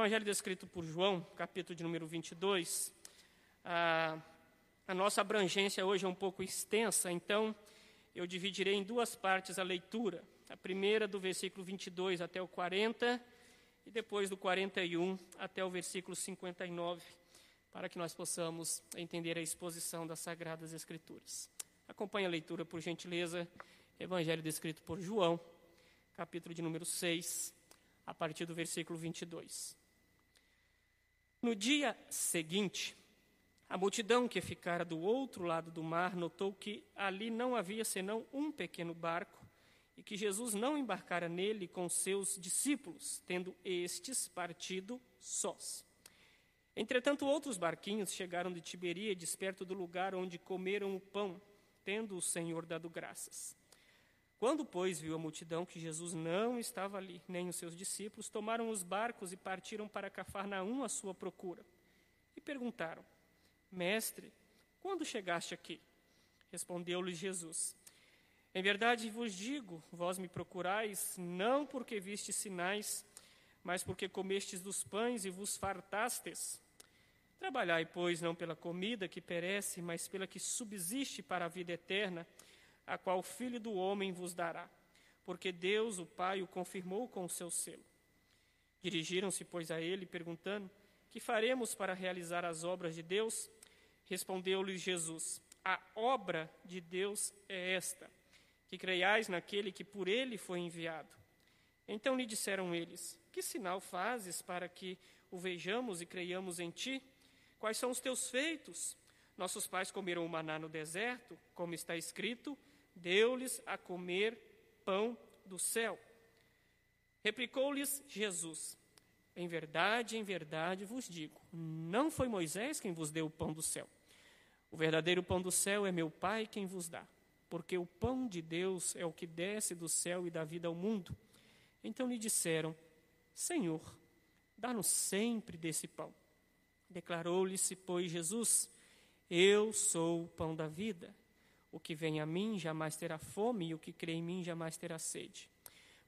Evangelho descrito por João, capítulo de número 22. A, a nossa abrangência hoje é um pouco extensa, então eu dividirei em duas partes a leitura. A primeira do versículo 22 até o 40 e depois do 41 até o versículo 59, para que nós possamos entender a exposição das Sagradas Escrituras. Acompanhe a leitura, por gentileza, Evangelho descrito por João, capítulo de número 6, a partir do versículo 22. No dia seguinte, a multidão que ficara do outro lado do mar notou que ali não havia senão um pequeno barco e que Jesus não embarcara nele com seus discípulos, tendo estes partido sós. Entretanto, outros barquinhos chegaram de Tiberíades, perto do lugar onde comeram o pão, tendo o Senhor dado graças. Quando, pois, viu a multidão que Jesus não estava ali, nem os seus discípulos, tomaram os barcos e partiram para Cafarnaum à sua procura. E perguntaram: Mestre, quando chegaste aqui? Respondeu-lhes Jesus: Em verdade vos digo, vós me procurais, não porque vistes sinais, mas porque comestes dos pães e vos fartastes. Trabalhai, pois, não pela comida que perece, mas pela que subsiste para a vida eterna a qual o Filho do Homem vos dará, porque Deus, o Pai, o confirmou com o seu selo. Dirigiram-se, pois, a ele, perguntando: Que faremos para realizar as obras de Deus? Respondeu-lhes Jesus: A obra de Deus é esta, que creiais naquele que por ele foi enviado. Então lhe disseram eles: Que sinal fazes para que o vejamos e creiamos em ti? Quais são os teus feitos? Nossos pais comeram o maná no deserto, como está escrito: deu-lhes a comer pão do céu. Replicou-lhes Jesus: Em verdade, em verdade vos digo, não foi Moisés quem vos deu o pão do céu. O verdadeiro pão do céu é meu Pai quem vos dá, porque o pão de Deus é o que desce do céu e dá vida ao mundo. Então lhe disseram: Senhor, dá-nos sempre desse pão. Declarou-lhe-se, pois, Jesus: Eu sou o pão da vida. O que vem a mim jamais terá fome, e o que crê em mim jamais terá sede.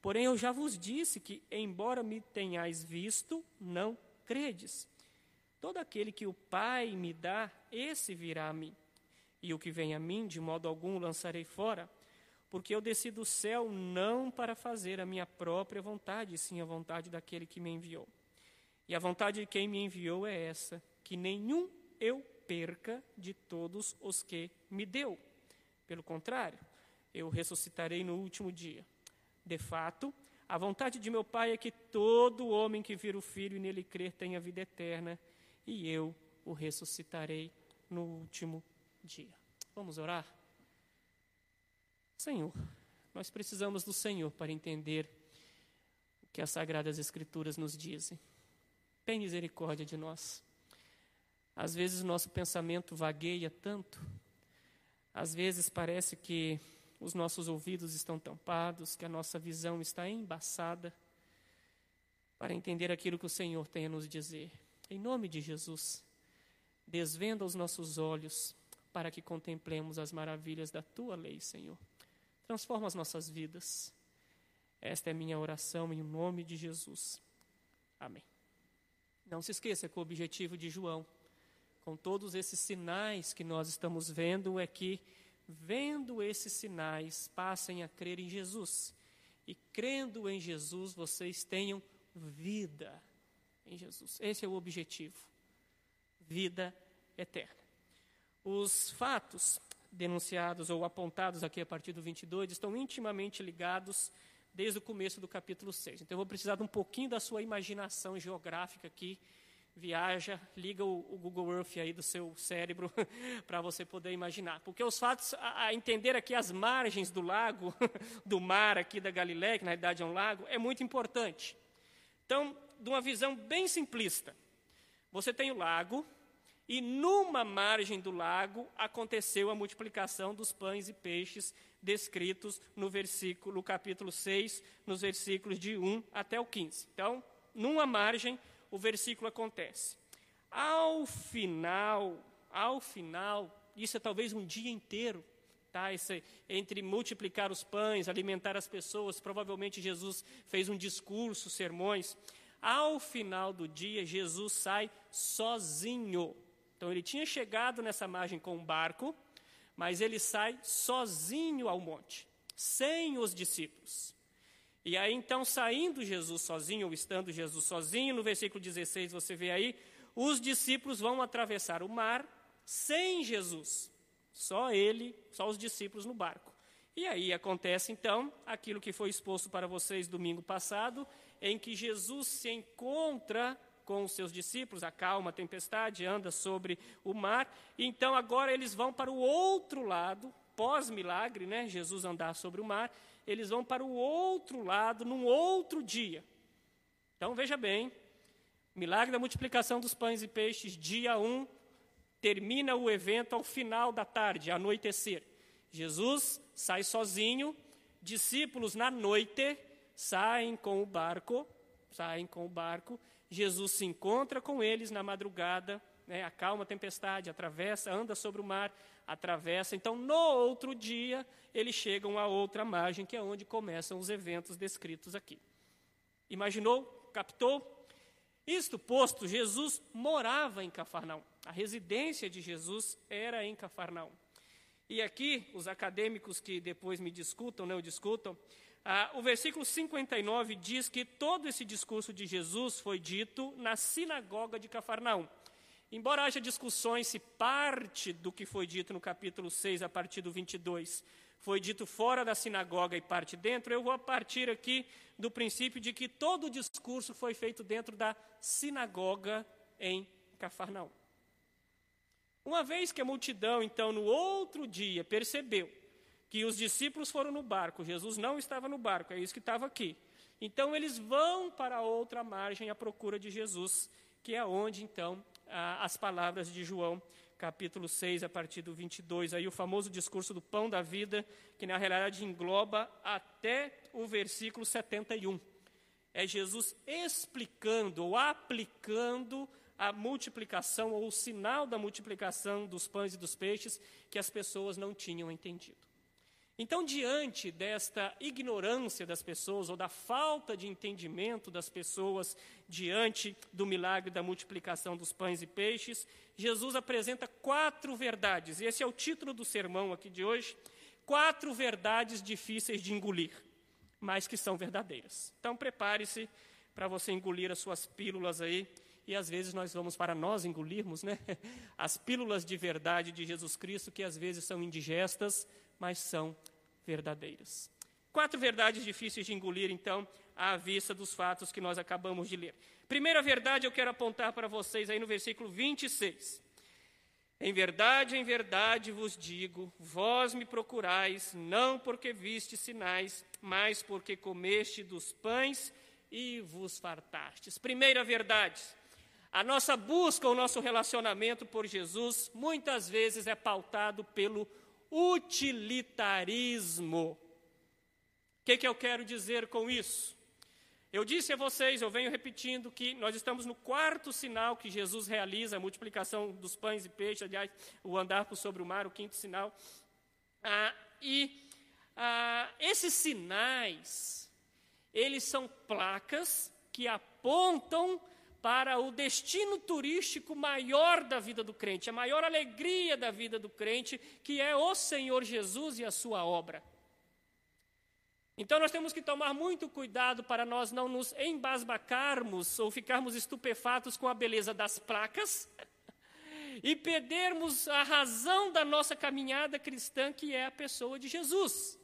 Porém, eu já vos disse que, embora me tenhais visto, não credes. Todo aquele que o Pai me dá, esse virá a mim. E o que vem a mim, de modo algum lançarei fora, porque eu desci do céu não para fazer a minha própria vontade, sim a vontade daquele que me enviou. E a vontade de quem me enviou é essa: que nenhum eu perca de todos os que me deu pelo contrário, eu ressuscitarei no último dia. De fato, a vontade de meu Pai é que todo homem que vira o Filho e nele crer tenha vida eterna, e eu o ressuscitarei no último dia. Vamos orar? Senhor, nós precisamos do Senhor para entender o que as Sagradas Escrituras nos dizem. Tem misericórdia de nós. Às vezes nosso pensamento vagueia tanto às vezes parece que os nossos ouvidos estão tampados, que a nossa visão está embaçada para entender aquilo que o Senhor tem a nos dizer. Em nome de Jesus, desvenda os nossos olhos para que contemplemos as maravilhas da tua lei, Senhor. Transforma as nossas vidas. Esta é minha oração em nome de Jesus. Amém. Não se esqueça que o objetivo de João com todos esses sinais que nós estamos vendo, é que, vendo esses sinais, passem a crer em Jesus. E crendo em Jesus, vocês tenham vida em Jesus. Esse é o objetivo. Vida eterna. Os fatos denunciados ou apontados aqui a partir do 22 estão intimamente ligados desde o começo do capítulo 6. Então eu vou precisar de um pouquinho da sua imaginação geográfica aqui viaja, liga o, o, Google Earth aí do seu cérebro para você poder imaginar. Porque os fatos, a, a, entender aqui as margens do lago, do mar aqui da Galiléia, que na realidade é um lago, é muito importante. Então, de uma visão bem simplista, você tem o lago, e numa margem do lago aconteceu a multiplicação dos pães e peixes descritos no versículo, no capítulo 6, nos versículos de 1 até o 15. Então, numa margem o versículo acontece. Ao final, ao final, isso é talvez um dia inteiro, tá? Esse, entre multiplicar os pães, alimentar as pessoas, provavelmente Jesus fez um discurso, sermões. ao final do dia, Jesus sai sozinho. Então, ele tinha chegado nessa margem com um barco, mas ele sai sozinho ao monte, sem os discípulos. E aí, então, saindo Jesus sozinho, ou estando Jesus sozinho, no versículo 16 você vê aí, os discípulos vão atravessar o mar sem Jesus. Só ele, só os discípulos no barco. E aí acontece então aquilo que foi exposto para vocês domingo passado, em que Jesus se encontra com os seus discípulos, acalma a tempestade, anda sobre o mar. Então agora eles vão para o outro lado, pós-milagre, né? Jesus andar sobre o mar, eles vão para o outro lado num outro dia. Então veja bem, milagre da multiplicação dos pães e peixes, dia 1, termina o evento ao final da tarde, anoitecer. Jesus sai sozinho, discípulos na noite saem com o barco, saem com o barco. Jesus se encontra com eles na madrugada, né, acalma a tempestade, atravessa, anda sobre o mar, atravessa. Então, no outro dia, eles chegam a outra margem, que é onde começam os eventos descritos aqui. Imaginou? Captou? Isto posto, Jesus morava em Cafarnaum. A residência de Jesus era em Cafarnaum. E aqui, os acadêmicos que depois me discutam, não discutam, ah, o versículo 59 diz que todo esse discurso de Jesus foi dito na sinagoga de Cafarnaum. Embora haja discussões se parte do que foi dito no capítulo 6, a partir do 22, foi dito fora da sinagoga e parte dentro, eu vou partir aqui do princípio de que todo o discurso foi feito dentro da sinagoga em Cafarnaum. Uma vez que a multidão, então, no outro dia percebeu que os discípulos foram no barco, Jesus não estava no barco, é isso que estava aqui. Então, eles vão para outra margem à procura de Jesus, que é onde, então, as palavras de João, capítulo 6, a partir do 22, aí o famoso discurso do pão da vida, que na realidade engloba até o versículo 71. É Jesus explicando ou aplicando a multiplicação ou o sinal da multiplicação dos pães e dos peixes que as pessoas não tinham entendido. Então, diante desta ignorância das pessoas ou da falta de entendimento das pessoas diante do milagre da multiplicação dos pães e peixes, Jesus apresenta quatro verdades, e esse é o título do sermão aqui de hoje: quatro verdades difíceis de engolir, mas que são verdadeiras. Então, prepare-se para você engolir as suas pílulas aí e às vezes nós vamos para nós engolirmos, né? As pílulas de verdade de Jesus Cristo, que às vezes são indigestas, mas são verdadeiras. Quatro verdades difíceis de engolir, então, à vista dos fatos que nós acabamos de ler. Primeira verdade eu quero apontar para vocês aí no versículo 26. Em verdade, em verdade vos digo: vós me procurais, não porque viste sinais, mas porque comeste dos pães e vos fartastes. Primeira verdade, a nossa busca, o nosso relacionamento por Jesus, muitas vezes é pautado pelo utilitarismo. O que, que eu quero dizer com isso? Eu disse a vocês, eu venho repetindo, que nós estamos no quarto sinal que Jesus realiza, a multiplicação dos pães e peixes, aliás, o andar por sobre o mar, o quinto sinal. Ah, e ah, esses sinais, eles são placas que apontam para o destino turístico maior da vida do crente, a maior alegria da vida do crente, que é o Senhor Jesus e a sua obra. Então nós temos que tomar muito cuidado para nós não nos embasbacarmos ou ficarmos estupefatos com a beleza das placas e perdermos a razão da nossa caminhada cristã, que é a pessoa de Jesus.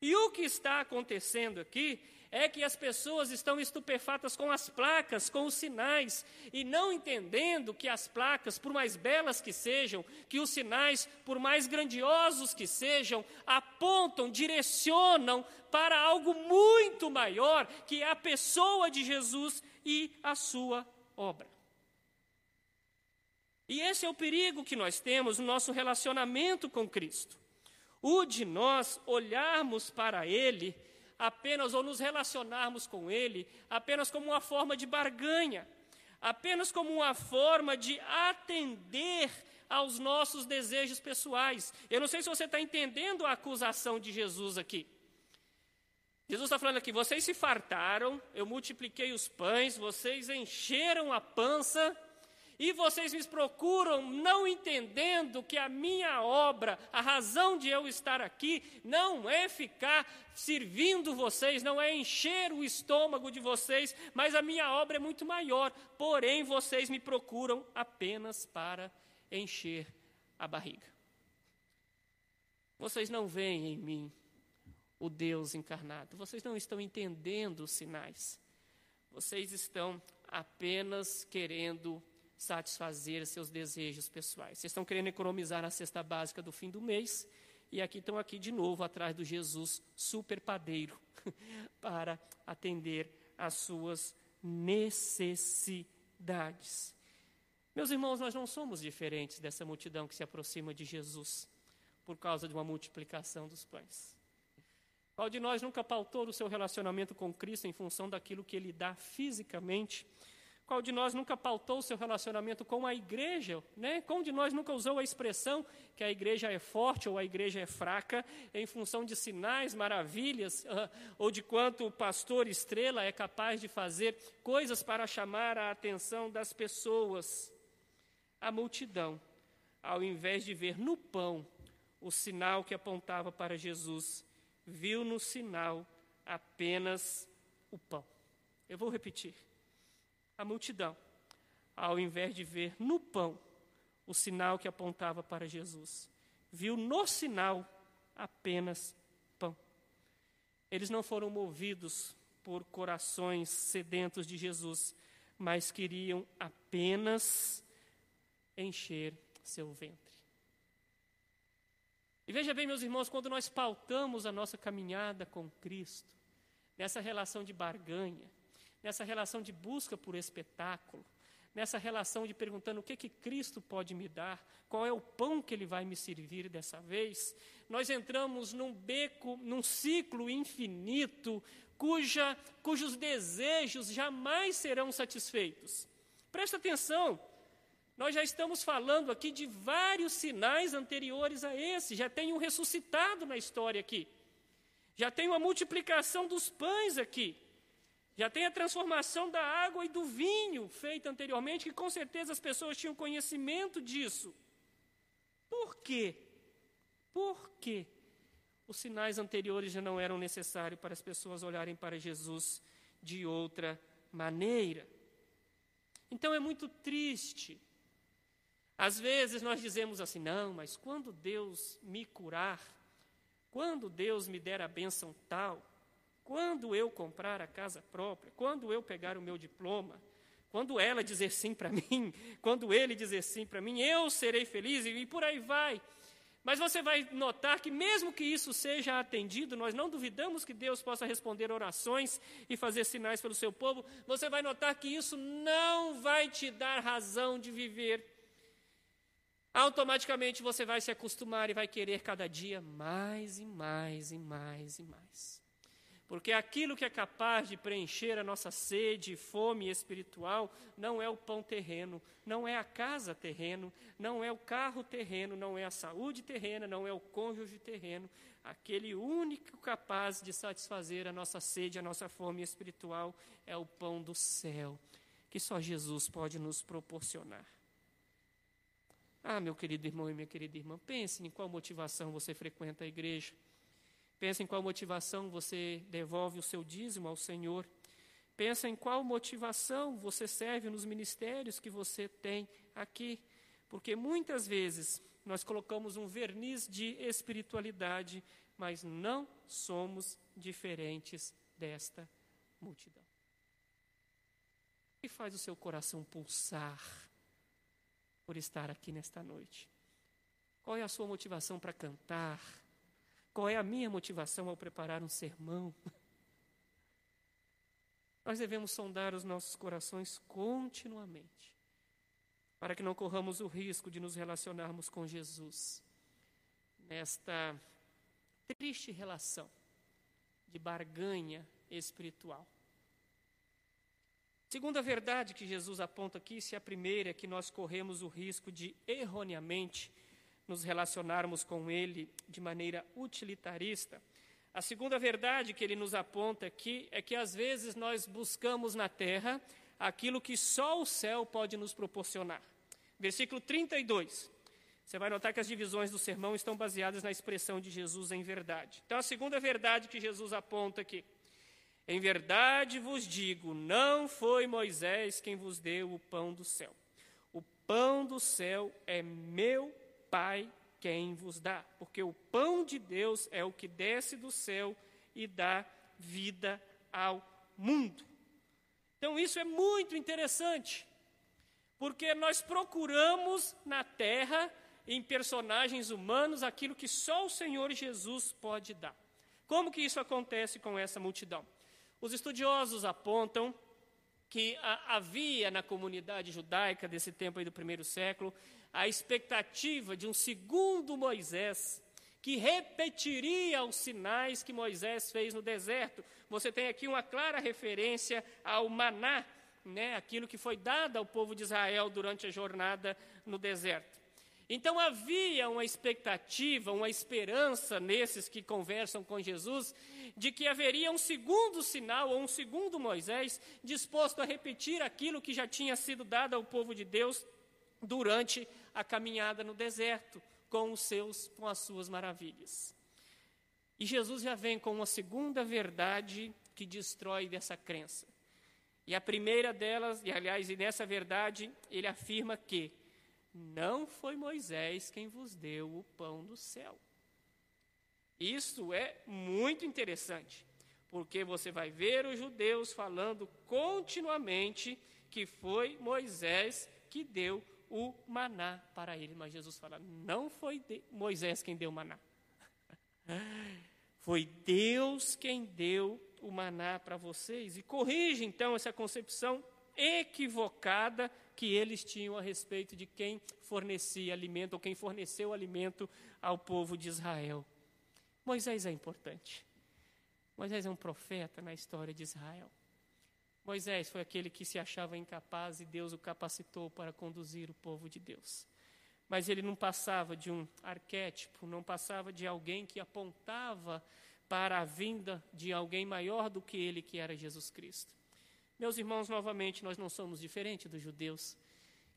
E o que está acontecendo aqui é que as pessoas estão estupefatas com as placas, com os sinais, e não entendendo que as placas, por mais belas que sejam, que os sinais, por mais grandiosos que sejam, apontam, direcionam para algo muito maior, que é a pessoa de Jesus e a sua obra. E esse é o perigo que nós temos no nosso relacionamento com Cristo. O de nós olharmos para Ele apenas ou nos relacionarmos com Ele apenas como uma forma de barganha, apenas como uma forma de atender aos nossos desejos pessoais. Eu não sei se você está entendendo a acusação de Jesus aqui. Jesus está falando aqui: vocês se fartaram, eu multipliquei os pães, vocês encheram a pança, e vocês me procuram não entendendo que a minha obra, a razão de eu estar aqui, não é ficar servindo vocês, não é encher o estômago de vocês, mas a minha obra é muito maior. Porém, vocês me procuram apenas para encher a barriga. Vocês não veem em mim o Deus encarnado. Vocês não estão entendendo os sinais. Vocês estão apenas querendo satisfazer seus desejos pessoais. Vocês estão querendo economizar na cesta básica do fim do mês e aqui estão aqui de novo atrás do Jesus super padeiro para atender às suas necessidades. Meus irmãos, nós não somos diferentes dessa multidão que se aproxima de Jesus por causa de uma multiplicação dos pães. Qual de nós nunca pautou o seu relacionamento com Cristo em função daquilo que Ele dá fisicamente? Qual de nós nunca pautou seu relacionamento com a igreja? Né? Qual de nós nunca usou a expressão que a igreja é forte ou a igreja é fraca em função de sinais, maravilhas, uh, ou de quanto o pastor estrela é capaz de fazer coisas para chamar a atenção das pessoas? A multidão, ao invés de ver no pão o sinal que apontava para Jesus, viu no sinal apenas o pão. Eu vou repetir. A multidão, ao invés de ver no pão o sinal que apontava para Jesus, viu no sinal apenas pão. Eles não foram movidos por corações sedentos de Jesus, mas queriam apenas encher seu ventre. E veja bem, meus irmãos, quando nós pautamos a nossa caminhada com Cristo, nessa relação de barganha, nessa relação de busca por espetáculo, nessa relação de perguntando o que que Cristo pode me dar, qual é o pão que ele vai me servir dessa vez, nós entramos num beco, num ciclo infinito, cuja, cujos desejos jamais serão satisfeitos. Presta atenção, nós já estamos falando aqui de vários sinais anteriores a esse, já tem um ressuscitado na história aqui, já tem uma multiplicação dos pães aqui, já tem a transformação da água e do vinho feita anteriormente, que com certeza as pessoas tinham conhecimento disso. Por quê? Por quê? Os sinais anteriores já não eram necessários para as pessoas olharem para Jesus de outra maneira. Então é muito triste às vezes nós dizemos assim: não, mas quando Deus me curar, quando Deus me der a bênção tal, quando eu comprar a casa própria, quando eu pegar o meu diploma, quando ela dizer sim para mim, quando ele dizer sim para mim, eu serei feliz e por aí vai. Mas você vai notar que, mesmo que isso seja atendido, nós não duvidamos que Deus possa responder orações e fazer sinais pelo seu povo, você vai notar que isso não vai te dar razão de viver automaticamente você vai se acostumar e vai querer cada dia mais e mais e mais e mais. Porque aquilo que é capaz de preencher a nossa sede e fome espiritual não é o pão terreno, não é a casa terreno, não é o carro terreno, não é a saúde terrena, não é o cônjuge terreno. Aquele único capaz de satisfazer a nossa sede, a nossa fome espiritual é o pão do céu, que só Jesus pode nos proporcionar. Ah, meu querido irmão e minha querida irmã, pense em qual motivação você frequenta a igreja. Pense em qual motivação você devolve o seu dízimo ao Senhor. Pensa em qual motivação você serve nos ministérios que você tem aqui. Porque muitas vezes nós colocamos um verniz de espiritualidade, mas não somos diferentes desta multidão. O que faz o seu coração pulsar por estar aqui nesta noite? Qual é a sua motivação para cantar? Qual é a minha motivação ao preparar um sermão? Nós devemos sondar os nossos corações continuamente, para que não corramos o risco de nos relacionarmos com Jesus nesta triste relação de barganha espiritual. Segunda verdade que Jesus aponta aqui, se a primeira é que nós corremos o risco de erroneamente nos relacionarmos com Ele de maneira utilitarista, A segunda verdade que ele nos aponta aqui é que às vezes nós buscamos na terra aquilo que só o céu pode nos proporcionar. Versículo 32. Você vai notar que as divisões do sermão estão baseadas na expressão de Jesus em verdade. Então, a segunda verdade que Jesus aponta aqui. Em verdade vos digo: não foi Moisés quem vos deu o pão do céu. O pão do céu é meu Pai quem vos dá, porque o pão de Deus é o que desce do céu e dá vida ao mundo. Então, isso é muito interessante, porque nós procuramos na terra, em personagens humanos, aquilo que só o Senhor Jesus pode dar. Como que isso acontece com essa multidão? Os estudiosos apontam que havia na comunidade judaica desse tempo aí do primeiro século a expectativa de um segundo Moisés que repetiria os sinais que Moisés fez no deserto. Você tem aqui uma clara referência ao maná, né, aquilo que foi dado ao povo de Israel durante a jornada no deserto. Então havia uma expectativa, uma esperança nesses que conversam com Jesus, de que haveria um segundo sinal ou um segundo Moisés disposto a repetir aquilo que já tinha sido dado ao povo de Deus durante a caminhada no deserto com os seus com as suas maravilhas. E Jesus já vem com uma segunda verdade que destrói dessa crença. E a primeira delas, e aliás, e nessa verdade, ele afirma que não foi Moisés quem vos deu o pão do céu. Isso é muito interessante, porque você vai ver os judeus falando continuamente que foi Moisés que deu o maná para ele. Mas Jesus fala: não foi Moisés quem deu o maná. Foi Deus quem deu o maná para vocês. E corrige então essa concepção equivocada que eles tinham a respeito de quem fornecia alimento ou quem forneceu alimento ao povo de Israel. Moisés é importante. Moisés é um profeta na história de Israel. Moisés foi aquele que se achava incapaz e Deus o capacitou para conduzir o povo de Deus. Mas ele não passava de um arquétipo, não passava de alguém que apontava para a vinda de alguém maior do que ele, que era Jesus Cristo. Meus irmãos, novamente, nós não somos diferentes dos judeus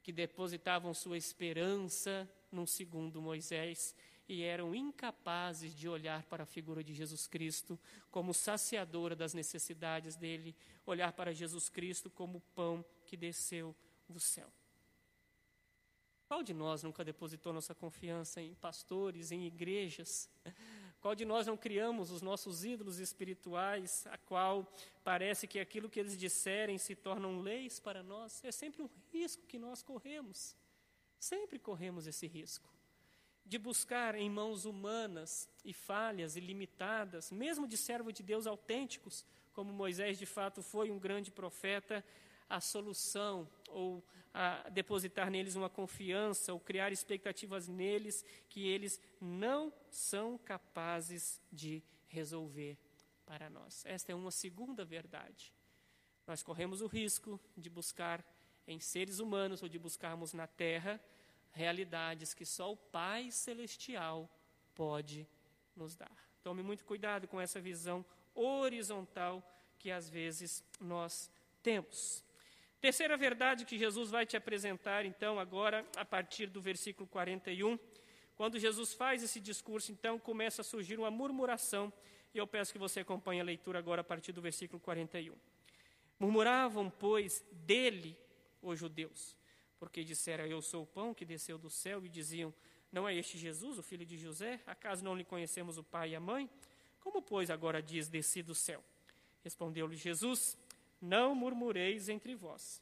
que depositavam sua esperança num segundo Moisés e eram incapazes de olhar para a figura de Jesus Cristo como saciadora das necessidades dele, olhar para Jesus Cristo como o pão que desceu do céu. Qual de nós nunca depositou nossa confiança em pastores, em igrejas? Qual de nós não criamos os nossos ídolos espirituais, a qual parece que aquilo que eles disserem se tornam leis para nós? É sempre um risco que nós corremos. Sempre corremos esse risco de buscar em mãos humanas e falhas e limitadas, mesmo de servo de Deus autênticos, como Moisés de fato foi um grande profeta, a solução ou a depositar neles uma confiança ou criar expectativas neles que eles não são capazes de resolver para nós. Esta é uma segunda verdade. Nós corremos o risco de buscar em seres humanos ou de buscarmos na terra realidades que só o Pai Celestial pode nos dar. Tome muito cuidado com essa visão horizontal que às vezes nós temos. Terceira verdade que Jesus vai te apresentar, então, agora, a partir do versículo 41. Quando Jesus faz esse discurso, então, começa a surgir uma murmuração, e eu peço que você acompanhe a leitura agora a partir do versículo 41. Murmuravam, pois, dele os judeus porque disseram: Eu sou o pão que desceu do céu, e diziam: Não é este Jesus, o filho de José? Acaso não lhe conhecemos o pai e a mãe? Como, pois, agora diz: Desci do céu? Respondeu-lhe Jesus: Não murmureis entre vós.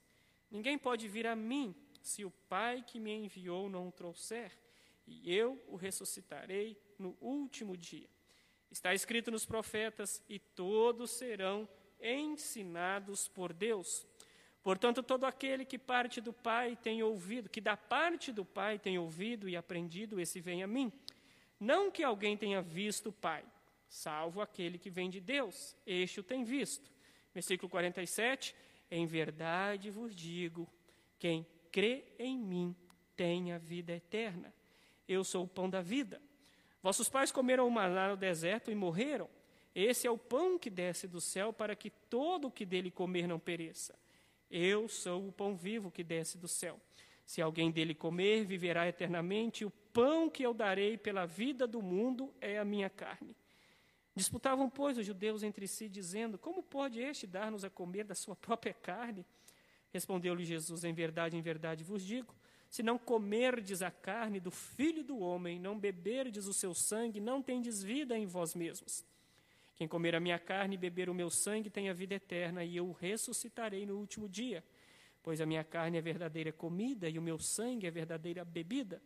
Ninguém pode vir a mim se o Pai que me enviou não o trouxer, e eu o ressuscitarei no último dia. Está escrito nos profetas: E todos serão ensinados por Deus. Portanto, todo aquele que parte do Pai tem ouvido, que da parte do Pai tem ouvido e aprendido, esse vem a mim. Não que alguém tenha visto o Pai, salvo aquele que vem de Deus, este o tem visto. Versículo 47: Em verdade vos digo, quem crê em mim tem a vida eterna. Eu sou o pão da vida. Vossos pais comeram o maná no deserto e morreram. Esse é o pão que desce do céu para que todo o que dele comer não pereça. Eu sou o pão vivo que desce do céu. Se alguém dele comer, viverá eternamente. O pão que eu darei pela vida do mundo é a minha carne. Disputavam, pois, os judeus entre si, dizendo: Como pode este dar-nos a comer da sua própria carne? Respondeu-lhe Jesus: Em verdade, em verdade vos digo: se não comerdes a carne do filho do homem, não beberdes o seu sangue, não tendes vida em vós mesmos. Quem comer a minha carne e beber o meu sangue tem a vida eterna, e eu o ressuscitarei no último dia. Pois a minha carne é verdadeira comida e o meu sangue é verdadeira bebida.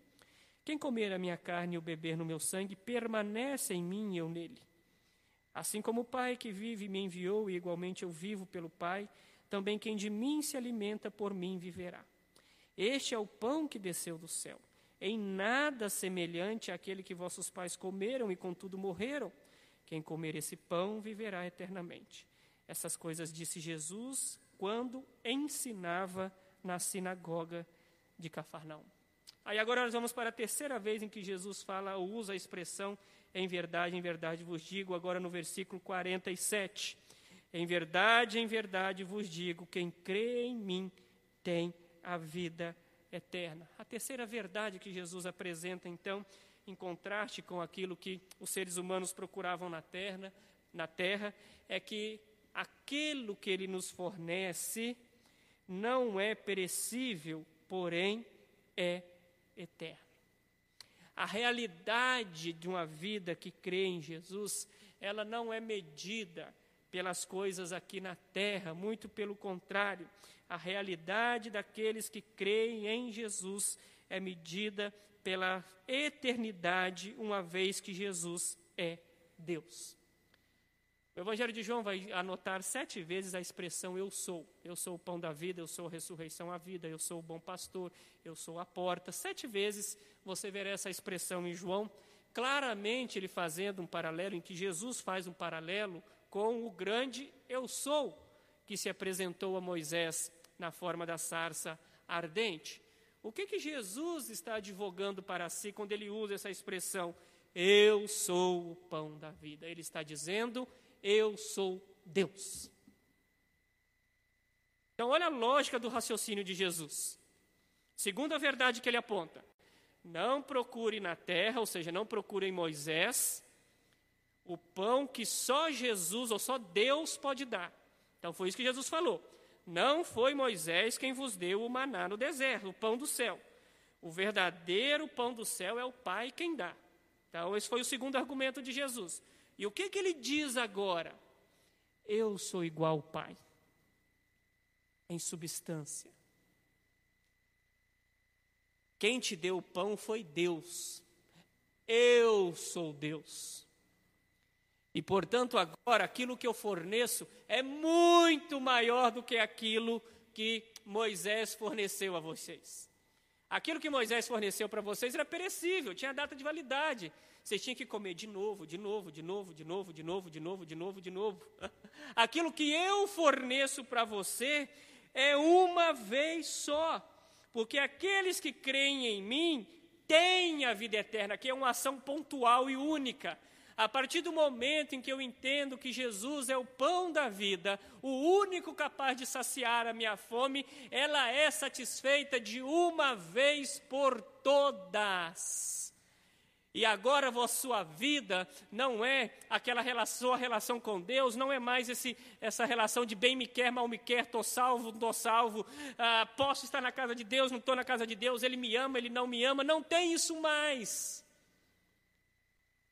Quem comer a minha carne e o beber no meu sangue permanece em mim e eu nele. Assim como o Pai que vive me enviou e igualmente eu vivo pelo Pai, também quem de mim se alimenta por mim viverá. Este é o pão que desceu do céu, em nada semelhante àquele que vossos pais comeram e contudo morreram. Quem comer esse pão viverá eternamente. Essas coisas disse Jesus quando ensinava na sinagoga de Cafarnaum. Aí agora nós vamos para a terceira vez em que Jesus fala ou usa a expressão em verdade, em verdade vos digo, agora no versículo 47. Em verdade, em verdade vos digo, quem crê em mim tem a vida eterna. A terceira verdade que Jesus apresenta então em contraste com aquilo que os seres humanos procuravam na terra, na terra, é que aquilo que ele nos fornece não é perecível, porém é eterno. A realidade de uma vida que crê em Jesus, ela não é medida pelas coisas aqui na terra, muito pelo contrário, a realidade daqueles que creem em Jesus é medida pela eternidade, uma vez que Jesus é Deus. O Evangelho de João vai anotar sete vezes a expressão eu sou. Eu sou o pão da vida, eu sou a ressurreição à vida, eu sou o bom pastor, eu sou a porta. Sete vezes você verá essa expressão em João, claramente ele fazendo um paralelo, em que Jesus faz um paralelo com o grande eu sou, que se apresentou a Moisés na forma da sarça ardente. O que, que Jesus está advogando para si quando ele usa essa expressão? Eu sou o pão da vida. Ele está dizendo, eu sou Deus. Então, olha a lógica do raciocínio de Jesus. Segunda verdade que ele aponta: não procure na terra, ou seja, não procure em Moisés, o pão que só Jesus ou só Deus pode dar. Então, foi isso que Jesus falou. Não foi Moisés quem vos deu o maná no deserto, o pão do céu. O verdadeiro pão do céu é o Pai quem dá. Então, esse foi o segundo argumento de Jesus. E o que, que ele diz agora? Eu sou igual ao Pai, em substância. Quem te deu o pão foi Deus. Eu sou Deus. E, portanto, agora aquilo que eu forneço é muito maior do que aquilo que Moisés forneceu a vocês. Aquilo que Moisés forneceu para vocês era perecível, tinha data de validade. Vocês tinham que comer de novo, de novo, de novo, de novo, de novo, de novo, de novo, de novo. Aquilo que eu forneço para você é uma vez só. Porque aqueles que creem em mim têm a vida eterna, que é uma ação pontual e única. A partir do momento em que eu entendo que Jesus é o pão da vida, o único capaz de saciar a minha fome, ela é satisfeita de uma vez por todas. E agora a sua vida não é aquela relação, relação com Deus, não é mais esse, essa relação de bem me quer, mal me quer, estou salvo, não estou salvo, ah, posso estar na casa de Deus, não estou na casa de Deus, Ele me ama, Ele não me ama, não tem isso mais.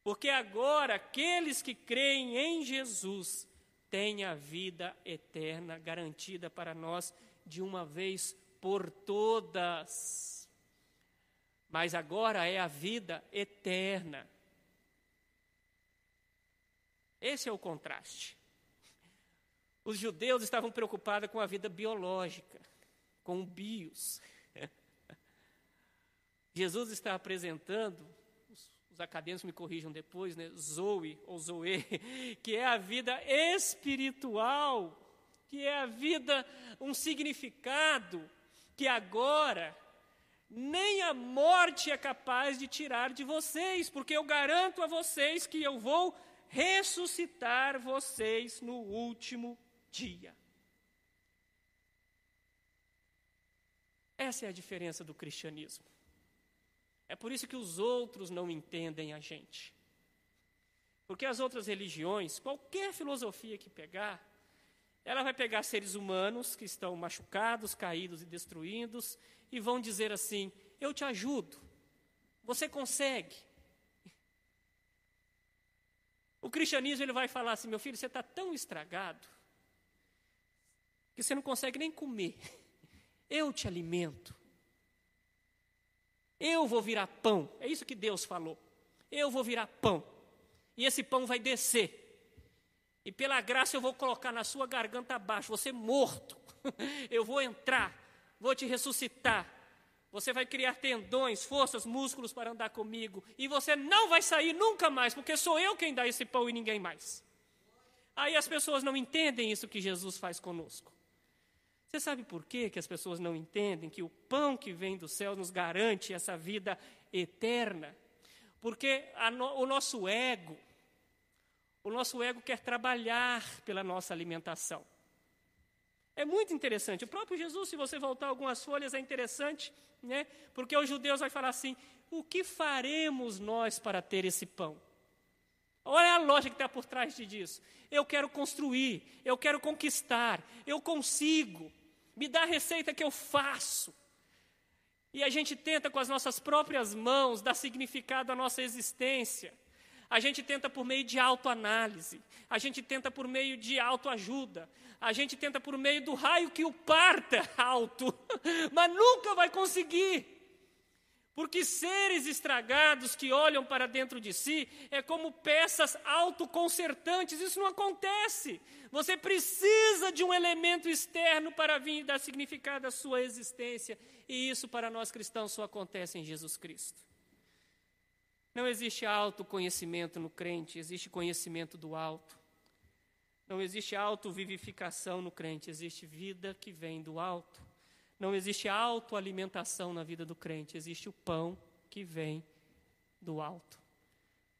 Porque agora aqueles que creem em Jesus têm a vida eterna garantida para nós de uma vez por todas. Mas agora é a vida eterna. Esse é o contraste. Os judeus estavam preocupados com a vida biológica, com o bios. Jesus está apresentando os acadêmicos me corrijam depois, né? Zoe ou Zoe, que é a vida espiritual, que é a vida, um significado que agora nem a morte é capaz de tirar de vocês, porque eu garanto a vocês que eu vou ressuscitar vocês no último dia. Essa é a diferença do cristianismo. É por isso que os outros não entendem a gente. Porque as outras religiões, qualquer filosofia que pegar, ela vai pegar seres humanos que estão machucados, caídos e destruídos e vão dizer assim: Eu te ajudo, você consegue. O cristianismo ele vai falar assim: Meu filho, você está tão estragado que você não consegue nem comer. Eu te alimento. Eu vou virar pão. É isso que Deus falou. Eu vou virar pão. E esse pão vai descer. E pela graça eu vou colocar na sua garganta abaixo, você morto. Eu vou entrar, vou te ressuscitar. Você vai criar tendões, forças, músculos para andar comigo. E você não vai sair nunca mais, porque sou eu quem dá esse pão e ninguém mais. Aí as pessoas não entendem isso que Jesus faz conosco. Você sabe por quê que as pessoas não entendem que o pão que vem do céu nos garante essa vida eterna? Porque no, o nosso ego, o nosso ego quer trabalhar pela nossa alimentação. É muito interessante. O próprio Jesus, se você voltar algumas folhas, é interessante, né? Porque os judeus vai falar assim: o que faremos nós para ter esse pão? Olha a lógica que está por trás disso. Eu quero construir, eu quero conquistar, eu consigo. Me dá a receita que eu faço. E a gente tenta com as nossas próprias mãos dar significado à nossa existência. A gente tenta por meio de autoanálise, a gente tenta por meio de autoajuda, a gente tenta por meio do raio que o parta alto, mas nunca vai conseguir. Porque seres estragados que olham para dentro de si é como peças autoconcertantes, isso não acontece. Você precisa de um elemento externo para vir dar significado à sua existência, e isso para nós cristãos só acontece em Jesus Cristo. Não existe autoconhecimento no crente, existe conhecimento do alto. Não existe autovivificação no crente, existe vida que vem do alto. Não existe autoalimentação na vida do crente, existe o pão que vem do alto.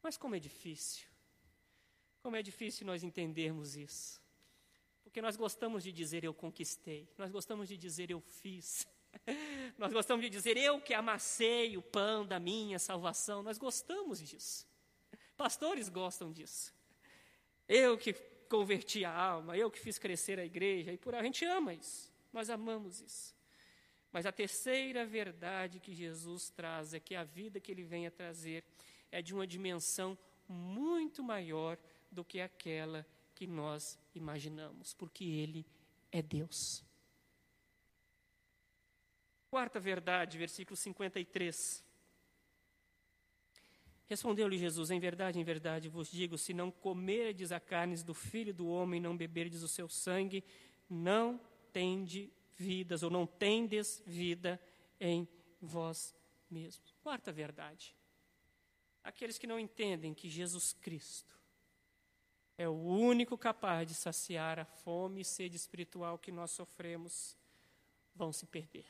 Mas como é difícil. Como é difícil nós entendermos isso. Porque nós gostamos de dizer eu conquistei, nós gostamos de dizer eu fiz. Nós gostamos de dizer eu que amassei o pão da minha salvação, nós gostamos disso. Pastores gostam disso. Eu que converti a alma, eu que fiz crescer a igreja, e por aí a gente ama isso. Nós amamos isso. Mas a terceira verdade que Jesus traz é que a vida que ele vem a trazer é de uma dimensão muito maior do que aquela que nós imaginamos, porque ele é Deus. Quarta verdade, versículo 53. Respondeu-lhe Jesus: Em verdade, em verdade vos digo: se não comerdes a carne do filho do homem, não beberdes o seu sangue, não tende vidas, ou não tendes vida em vós mesmos. Quarta verdade. Aqueles que não entendem que Jesus Cristo é o único capaz de saciar a fome e sede espiritual que nós sofremos, vão se perder.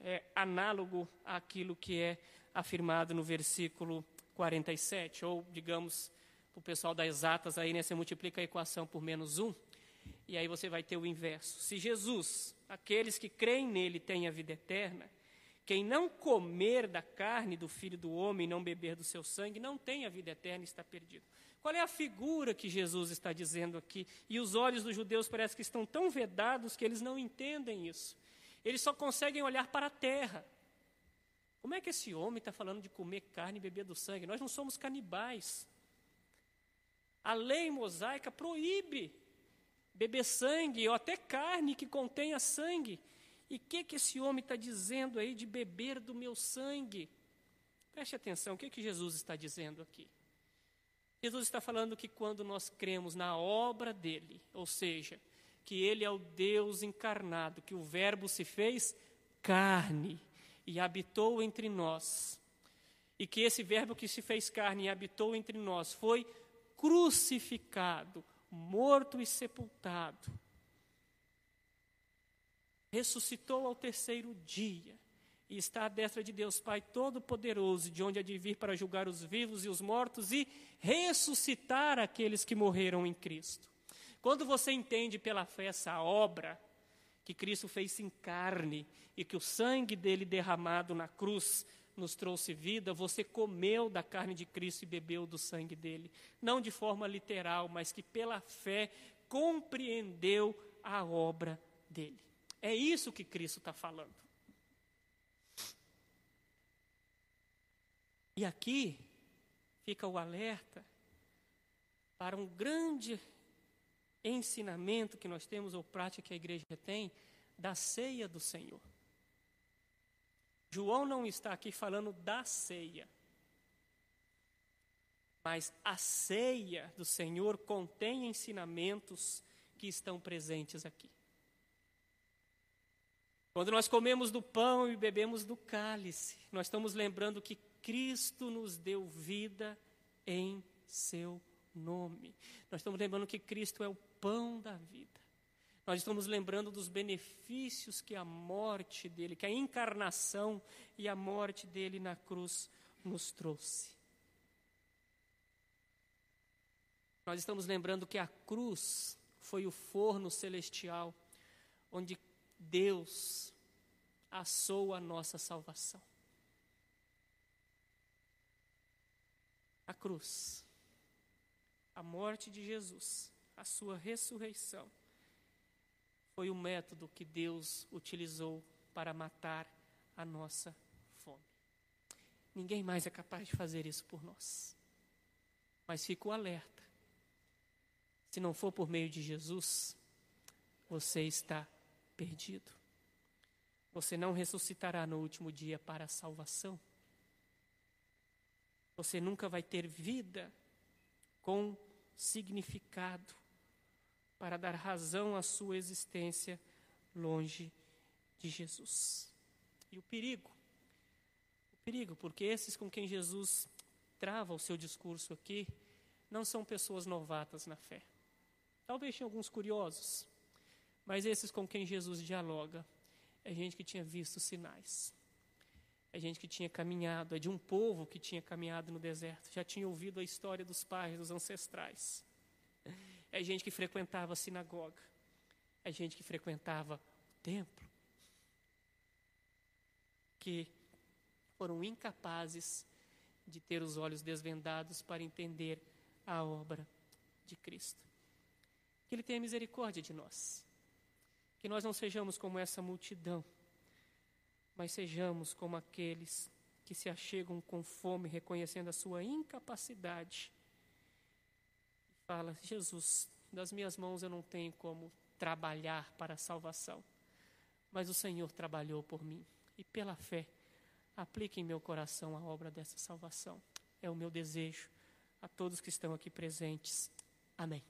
É análogo àquilo que é afirmado no versículo 47, ou digamos, para o pessoal das exatas aí, né, você multiplica a equação por menos um, e aí você vai ter o inverso. Se Jesus, aqueles que creem nele, têm a vida eterna, quem não comer da carne do filho do homem e não beber do seu sangue, não tem a vida eterna e está perdido. Qual é a figura que Jesus está dizendo aqui? E os olhos dos judeus parecem que estão tão vedados que eles não entendem isso. Eles só conseguem olhar para a terra. Como é que esse homem está falando de comer carne e beber do sangue? Nós não somos canibais. A lei mosaica proíbe beber sangue ou até carne que contenha sangue. E o que, que esse homem está dizendo aí de beber do meu sangue? Preste atenção, o que, que Jesus está dizendo aqui? Jesus está falando que quando nós cremos na obra dele, ou seja, que ele é o Deus encarnado, que o Verbo se fez carne e habitou entre nós, e que esse Verbo que se fez carne e habitou entre nós foi crucificado, morto e sepultado. Ressuscitou ao terceiro dia e está à destra de Deus Pai Todo-Poderoso, de onde há de vir para julgar os vivos e os mortos e ressuscitar aqueles que morreram em Cristo. Quando você entende pela fé essa obra que Cristo fez em carne e que o sangue dele derramado na cruz nos trouxe vida, você comeu da carne de Cristo e bebeu do sangue dele. Não de forma literal, mas que pela fé compreendeu a obra dele. É isso que Cristo está falando. E aqui fica o alerta para um grande ensinamento que nós temos, ou prática que a igreja tem, da ceia do Senhor. João não está aqui falando da ceia, mas a ceia do Senhor contém ensinamentos que estão presentes aqui. Quando nós comemos do pão e bebemos do cálice, nós estamos lembrando que Cristo nos deu vida em seu nome. Nós estamos lembrando que Cristo é o pão da vida. Nós estamos lembrando dos benefícios que a morte dele, que a encarnação e a morte dele na cruz nos trouxe. Nós estamos lembrando que a cruz foi o forno celestial onde Deus assou a nossa salvação. A cruz, a morte de Jesus, a sua ressurreição, foi o método que Deus utilizou para matar a nossa fome. Ninguém mais é capaz de fazer isso por nós. Mas fico alerta. Se não for por meio de Jesus, você está perdido. Você não ressuscitará no último dia para a salvação. Você nunca vai ter vida com significado para dar razão à sua existência longe de Jesus. E o perigo, o perigo, porque esses com quem Jesus trava o seu discurso aqui não são pessoas novatas na fé. Talvez tenha alguns curiosos, mas esses com quem Jesus dialoga é gente que tinha visto sinais. É gente que tinha caminhado, é de um povo que tinha caminhado no deserto, já tinha ouvido a história dos pais, dos ancestrais. É gente que frequentava a sinagoga. É gente que frequentava o templo. Que foram incapazes de ter os olhos desvendados para entender a obra de Cristo. Que Ele tenha misericórdia de nós. Que nós não sejamos como essa multidão, mas sejamos como aqueles que se achegam com fome, reconhecendo a sua incapacidade fala: Jesus, das minhas mãos eu não tenho como trabalhar para a salvação, mas o Senhor trabalhou por mim e pela fé aplique em meu coração a obra dessa salvação. É o meu desejo a todos que estão aqui presentes. Amém.